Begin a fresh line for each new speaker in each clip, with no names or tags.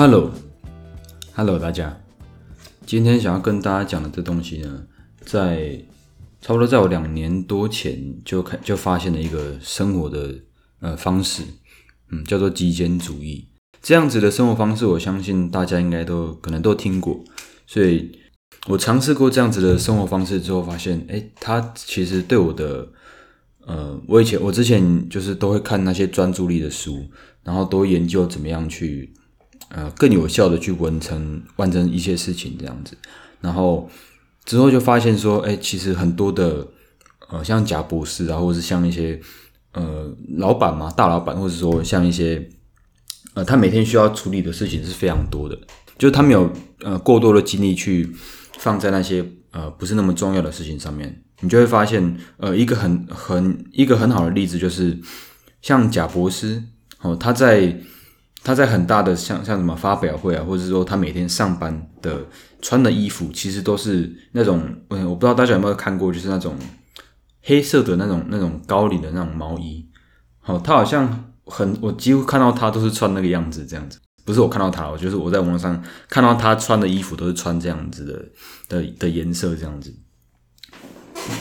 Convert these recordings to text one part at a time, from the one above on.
Hello，Hello，大家，今天想要跟大家讲的这东西呢，在差不多在我两年多前就开就发现了一个生活的呃方式，嗯，叫做极简主义。这样子的生活方式，我相信大家应该都可能都听过。所以我尝试过这样子的生活方式之后，发现，哎，它其实对我的，呃，我以前我之前就是都会看那些专注力的书，然后都研究怎么样去。呃，更有效的去完成完成一些事情这样子，然后之后就发现说，哎，其实很多的呃，像贾博士啊，或者是像一些呃老板嘛，大老板，或者说像一些呃，他每天需要处理的事情是非常多的，就是他没有呃过多的精力去放在那些呃不是那么重要的事情上面，你就会发现，呃，一个很很一个很好的例子就是像贾博士哦，他在。他在很大的像像什么发表会啊，或者是说他每天上班的穿的衣服，其实都是那种，嗯，我不知道大家有没有看过，就是那种黑色的那种那种高领的那种毛衣。好，他好像很，我几乎看到他都是穿那个样子，这样子。不是我看到他，我就是我在网络上看到他穿的衣服都是穿这样子的的的颜色这样子。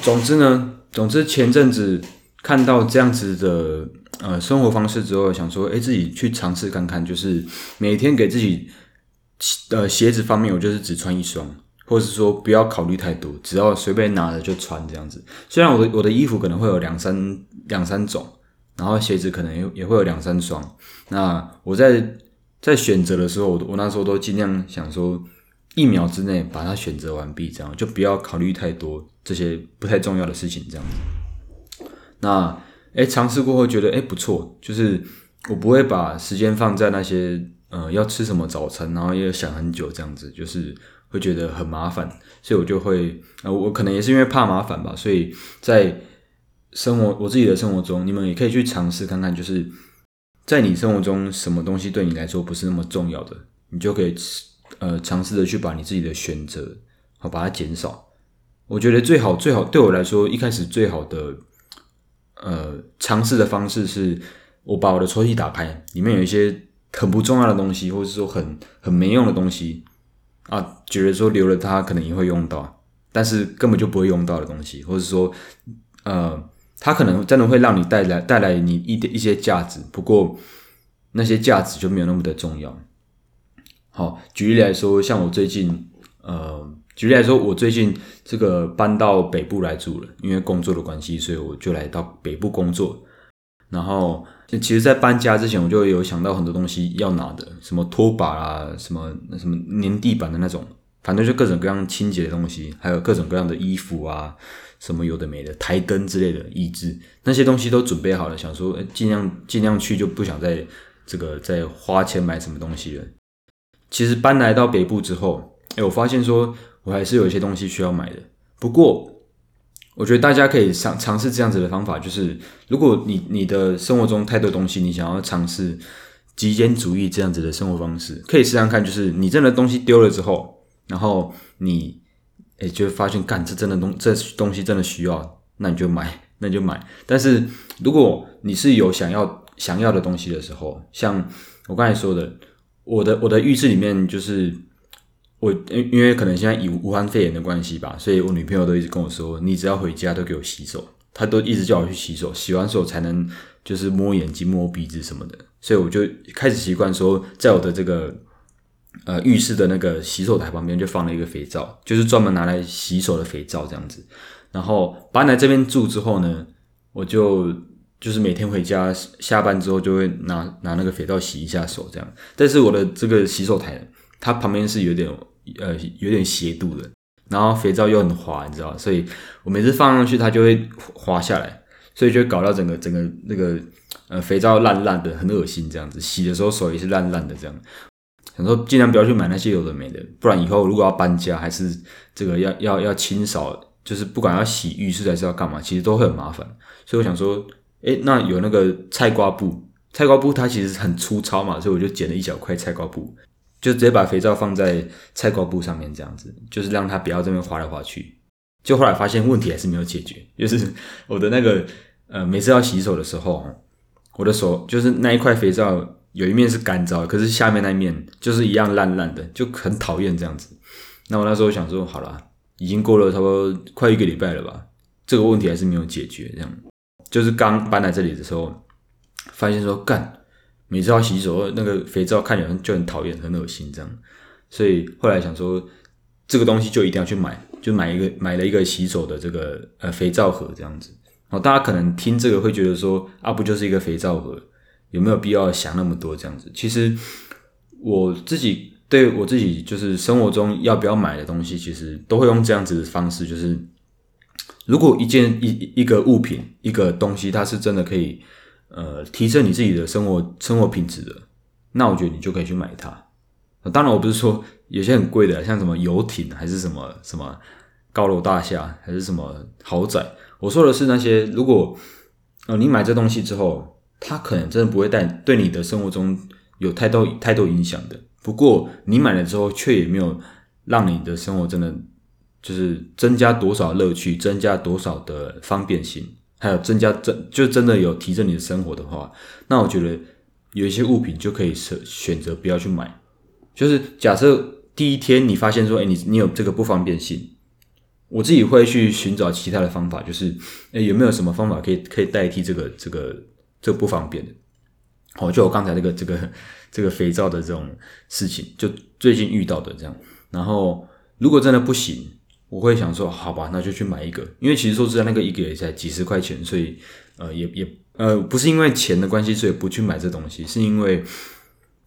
总之呢，总之前阵子看到这样子的。呃，生活方式之后想说，哎，自己去尝试看看，就是每天给自己呃鞋子方面，我就是只穿一双，或者是说不要考虑太多，只要随便拿着就穿这样子。虽然我的我的衣服可能会有两三两三种，然后鞋子可能也也会有两三双。那我在在选择的时候，我我那时候都尽量想说，一秒之内把它选择完毕，这样就不要考虑太多这些不太重要的事情，这样子。那。哎，尝试过后觉得哎不错，就是我不会把时间放在那些呃要吃什么早餐，然后要想很久这样子，就是会觉得很麻烦，所以我就会呃我可能也是因为怕麻烦吧，所以在生活我自己的生活中，你们也可以去尝试看看，就是在你生活中什么东西对你来说不是那么重要的，你就可以呃尝试的去把你自己的选择好把它减少。我觉得最好最好对我来说一开始最好的。呃，尝试的方式是，我把我的抽屉打开，里面有一些很不重要的东西，或者说很很没用的东西啊，觉得说留了它可能也会用到，但是根本就不会用到的东西，或者说，呃，它可能真的会让你带来带来你一点一些价值，不过那些价值就没有那么的重要。好，举例来说，像我最近，呃。举例来说，我最近这个搬到北部来住了，因为工作的关系，所以我就来到北部工作。然后，其实，在搬家之前，我就有想到很多东西要拿的，什么拖把啊，什么什么粘地板的那种，反正就各种各样清洁的东西，还有各种各样的衣服啊，什么有的没的，台灯之类的，椅子那些东西都准备好了，想说尽量尽量去，就不想再这个再花钱买什么东西了。其实搬来到北部之后，哎，我发现说。我还是有一些东西需要买的，不过我觉得大家可以尝尝试这样子的方法，就是如果你你的生活中太多东西，你想要尝试极简主义这样子的生活方式，可以试试看，就是你真的东西丢了之后，然后你诶就发现，干这真的东这东西真的需要，那你就买，那你就买。但是如果你是有想要想要的东西的时候，像我刚才说的，我的我的浴室里面就是。我因因为可能现在以武汉肺炎的关系吧，所以我女朋友都一直跟我说，你只要回家都给我洗手，她都一直叫我去洗手，洗完手才能就是摸眼睛、摸鼻子什么的，所以我就开始习惯说，在我的这个呃浴室的那个洗手台旁边就放了一个肥皂，就是专门拿来洗手的肥皂这样子。然后搬来这边住之后呢，我就就是每天回家下班之后就会拿拿那个肥皂洗一下手这样。但是我的这个洗手台它旁边是有点。呃，有点斜度的，然后肥皂又很滑，你知道，所以我每次放上去它就会滑下来，所以就搞到整个整个那个呃肥皂烂烂的，很恶心这样子。洗的时候手也是烂烂的这样。想说尽量不要去买那些有的没的，不然以后如果要搬家还是这个要要要清扫，就是不管要洗浴室还是要干嘛，其实都会很麻烦。所以我想说，诶，那有那个菜瓜布，菜瓜布它其实很粗糙嘛，所以我就剪了一小块菜瓜布。就直接把肥皂放在菜瓜布上面，这样子就是让它不要这边滑来滑去。就后来发现问题还是没有解决，就是我的那个呃，每次要洗手的时候，我的手就是那一块肥皂有一面是干燥，可是下面那一面就是一样烂烂的，就很讨厌这样子。那我那时候想说，好了，已经过了差不多快一个礼拜了吧，这个问题还是没有解决。这样，就是刚搬来这里的时候，发现说干，每次要洗手，那个肥皂看起来就很讨厌，很恶心这样。所以后来想说，这个东西就一定要去买，就买一个买了一个洗手的这个呃肥皂盒这样子。好，大家可能听这个会觉得说，啊不就是一个肥皂盒，有没有必要想那么多这样子？其实我自己。对我自己就是生活中要不要买的东西，其实都会用这样子的方式。就是如果一件一一个物品一个东西，它是真的可以呃提升你自己的生活生活品质的，那我觉得你就可以去买它。当然，我不是说有些很贵的，像什么游艇还是什么什么高楼大厦还是什么豪宅。我说的是那些，如果呃你买这东西之后，它可能真的不会带对你的生活中有太多太多影响的。不过你买了之后，却也没有让你的生活真的就是增加多少乐趣，增加多少的方便性，还有增加真就真的有提升你的生活的话，那我觉得有一些物品就可以选选择不要去买。就是假设第一天你发现说，哎，你你有这个不方便性，我自己会去寻找其他的方法，就是哎有没有什么方法可以可以代替这个这个这个不方便的。哦，就我刚才这个这个这个肥皂的这种事情，就最近遇到的这样。然后如果真的不行，我会想说，好吧，那就去买一个。因为其实说实在，那个一个也才几十块钱，所以呃，也也呃，不是因为钱的关系，所以不去买这东西，是因为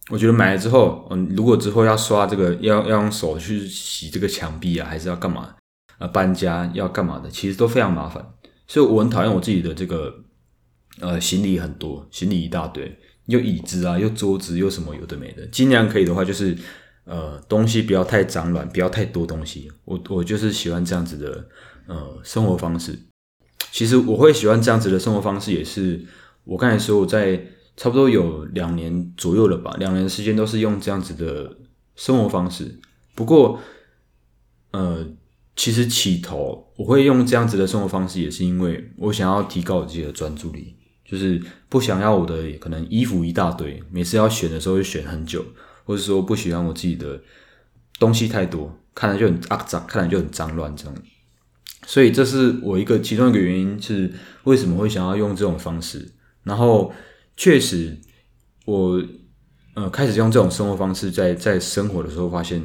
我觉得买了之后，嗯，如果之后要刷这个，要要用手去洗这个墙壁啊，还是要干嘛？呃，搬家要干嘛的，其实都非常麻烦。所以我很讨厌我自己的这个呃行李很多，行李一大堆。又椅子啊，又桌子，又什么有的没的，尽量可以的话，就是呃东西不要太脏乱，不要太多东西。我我就是喜欢这样子的呃生活方式。其实我会喜欢这样子的生活方式，也是我刚才说我在差不多有两年左右了吧，两年时间都是用这样子的生活方式。不过呃，其实起头我会用这样子的生活方式，也是因为我想要提高我自己的专注力。就是不想要我的可能衣服一大堆，每次要选的时候就选很久，或者说不喜欢我自己的东西太多，看来就很肮脏，看来就很脏乱这样。所以这是我一个其中一个原因，是为什么会想要用这种方式。然后确实，我呃开始用这种生活方式在在生活的时候，发现，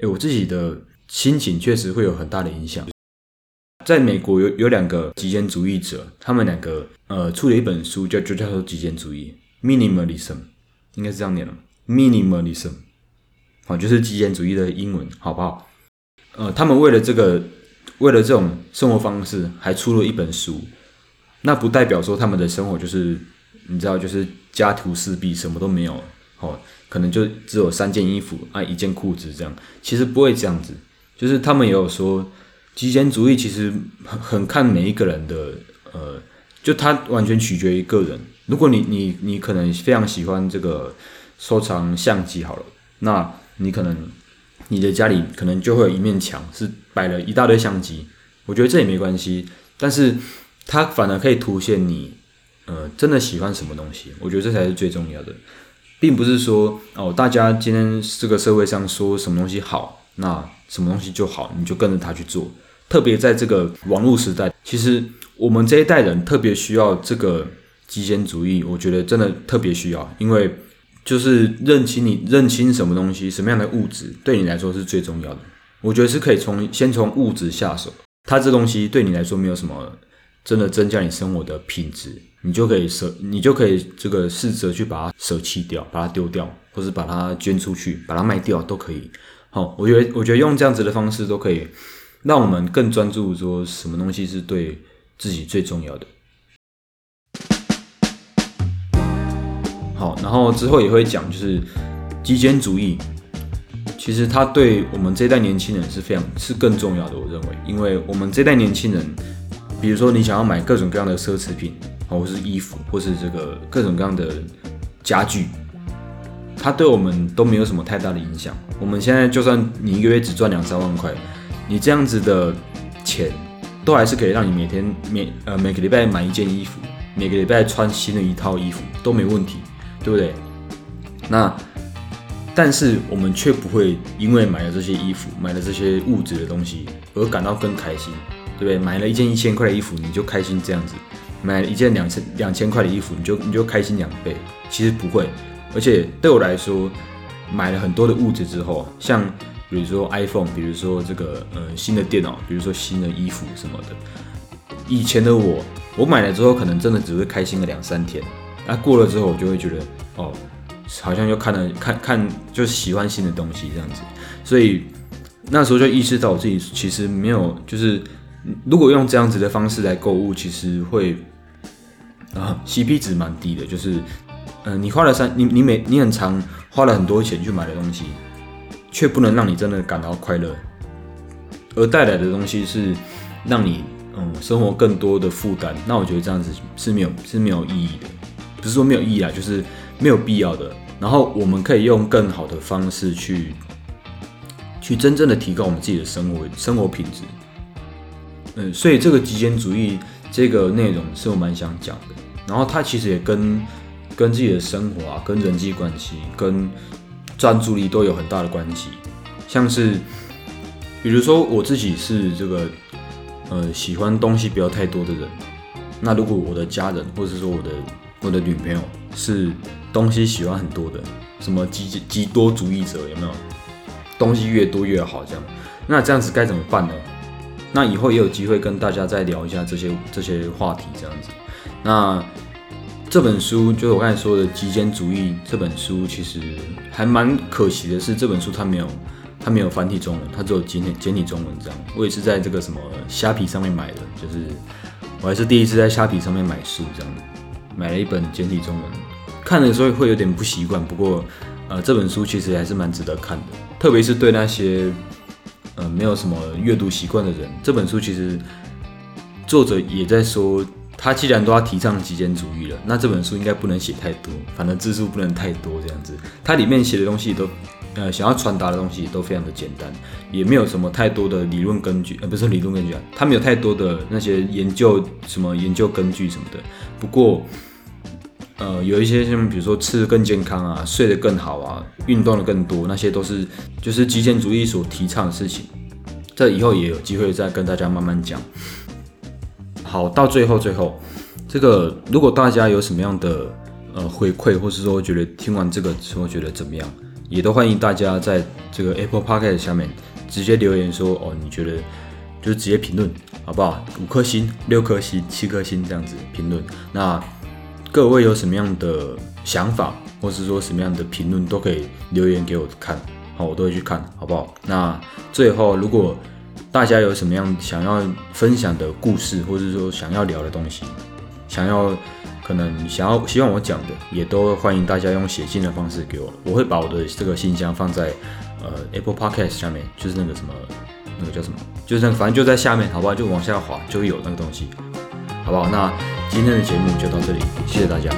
哎，我自己的心情确实会有很大的影响。在美国有有两个极简主义者，他们两个呃出了一本书，叫就叫做极简主义 （minimalism），应该是这样念的 （minimalism），好，就是极简主义的英文，好不好？呃，他们为了这个，为了这种生活方式，还出了一本书。那不代表说他们的生活就是你知道，就是家徒四壁，什么都没有，哦，可能就只有三件衣服啊，一件裤子这样。其实不会这样子，就是他们也有说。极简主义其实很很看每一个人的，呃，就他完全取决于个人。如果你你你可能非常喜欢这个收藏相机好了，那你可能你的家里可能就会有一面墙是摆了一大堆相机。我觉得这也没关系，但是它反而可以凸显你，呃，真的喜欢什么东西。我觉得这才是最重要的，并不是说哦，大家今天这个社会上说什么东西好，那什么东西就好，你就跟着他去做。特别在这个网络时代，其实我们这一代人特别需要这个极简主义。我觉得真的特别需要，因为就是认清你认清什么东西，什么样的物质对你来说是最重要的。我觉得是可以从先从物质下手，它这东西对你来说没有什么真的增加你生活的品质，你就可以舍，你就可以这个试着去把它舍弃掉，把它丢掉，或是把它捐出去，把它卖掉都可以。好，我觉得我觉得用这样子的方式都可以。让我们更专注说什么东西是对自己最重要的。然后之后也会讲，就是极简主义，其实它对我们这代年轻人是非常是更重要的。我认为，因为我们这代年轻人，比如说你想要买各种各样的奢侈品，或是衣服，或是这个各种各样的家具，它对我们都没有什么太大的影响。我们现在就算你一个月只赚两三万块。你这样子的钱，都还是可以让你每天每呃每个礼拜买一件衣服，每个礼拜穿新的一套衣服都没问题，对不对？那但是我们却不会因为买了这些衣服、买了这些物质的东西而感到更开心，对不对？买了一件一千块的衣服，你就开心这样子；买了一件两千两千块的衣服，你就你就开心两倍。其实不会，而且对我来说，买了很多的物质之后，像比如说 iPhone，比如说这个呃新的电脑，比如说新的衣服什么的，以前的我，我买了之后可能真的只会开心个两三天，那过了之后我就会觉得哦。好像又看了看看，就喜欢新的东西这样子，所以那时候就意识到我自己其实没有，就是如果用这样子的方式来购物，其实会啊 CP 值蛮低的，就是嗯，你花了三，你你每你很长花了很多钱去买的东西，却不能让你真的感到快乐，而带来的东西是让你嗯生活更多的负担，那我觉得这样子是没有是没有意义的，不是说没有意义啊，就是。没有必要的。然后我们可以用更好的方式去，去真正的提高我们自己的生活生活品质。嗯，所以这个极简主义这个内容是我蛮想讲的。然后它其实也跟跟自己的生活啊、跟人际关系、跟专注力都有很大的关系。像是比如说我自己是这个呃喜欢东西不要太多的人。那如果我的家人或者是说我的我的女朋友是。东西喜欢很多的，什么极极多主义者有没有？东西越多越好，这样，那这样子该怎么办呢？那以后也有机会跟大家再聊一下这些这些话题，这样子。那这本书就是我刚才说的《极简主义》这本书，其实还蛮可惜的是，这本书它没有它没有繁体中文，它只有简简体中文这样。我也是在这个什么虾皮上面买的，就是我还是第一次在虾皮上面买书这样，买了一本简体中文。看的时候会有点不习惯，不过，呃，这本书其实还是蛮值得看的，特别是对那些，呃，没有什么阅读习惯的人，这本书其实作者也在说，他既然都要提倡极简主义了，那这本书应该不能写太多，反正字数不能太多这样子。它里面写的东西都，呃，想要传达的东西都非常的简单，也没有什么太多的理论根据，呃，不是理论根据啊，它没有太多的那些研究什么研究根据什么的。不过。呃，有一些像比如说吃的更健康啊，睡得更好啊，运动的更多，那些都是就是极简主义所提倡的事情。这以后也有机会再跟大家慢慢讲。好，到最后最后，这个如果大家有什么样的呃回馈，或是说觉得听完这个之后觉得怎么样，也都欢迎大家在这个 Apple Podcast 下面直接留言说哦，你觉得就直接评论好不好？五颗星、六颗星、七颗星这样子评论。那各位有什么样的想法，或是说什么样的评论，都可以留言给我看，好，我都会去看，好不好？那最后，如果大家有什么样想要分享的故事，或者说想要聊的东西，想要可能想要希望我讲的，也都欢迎大家用写信的方式给我，我会把我的这个信箱放在呃 Apple Podcast 下面，就是那个什么那个叫什么，就是反正就在下面，好不好？就往下滑就会有那个东西。好不好？那今天的节目就到这里，谢谢大家。